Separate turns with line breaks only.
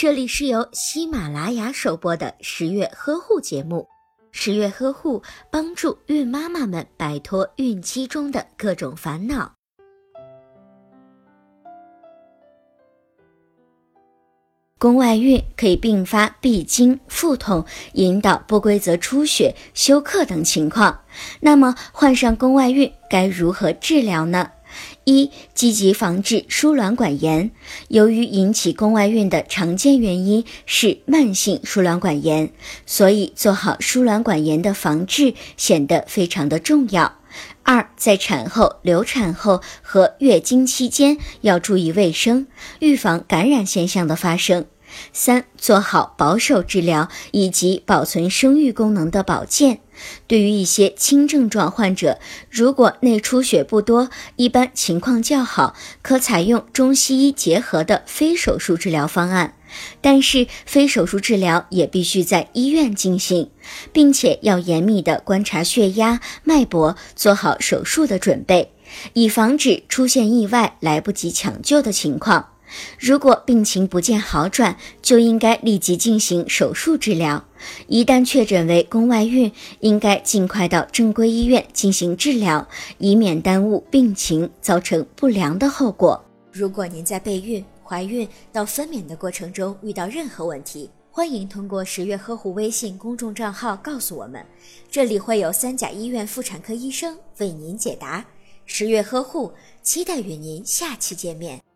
这里是由喜马拉雅首播的十月呵护节目。十月呵护帮助孕妈妈们摆脱孕期中的各种烦恼。宫外孕可以并发闭经、腹痛、引导不规则出血、休克等情况。那么，患上宫外孕该如何治疗呢？一、积极防治输卵管炎。由于引起宫外孕的常见原因是慢性输卵管炎，所以做好输卵管炎的防治显得非常的重要。二、在产后、流产后和月经期间要注意卫生，预防感染现象的发生。三、做好保守治疗以及保存生育功能的保健。对于一些轻症状患者，如果内出血不多，一般情况较好，可采用中西医结合的非手术治疗方案。但是，非手术治疗也必须在医院进行，并且要严密的观察血压、脉搏，做好手术的准备，以防止出现意外来不及抢救的情况。如果病情不见好转，就应该立即进行手术治疗。一旦确诊为宫外孕，应该尽快到正规医院进行治疗，以免耽误病情，造成不良的后果。
如果您在备孕、怀孕到分娩的过程中遇到任何问题，欢迎通过十月呵护微信公众账号告诉我们，这里会有三甲医院妇产科医生为您解答。十月呵护，期待与您下期见面。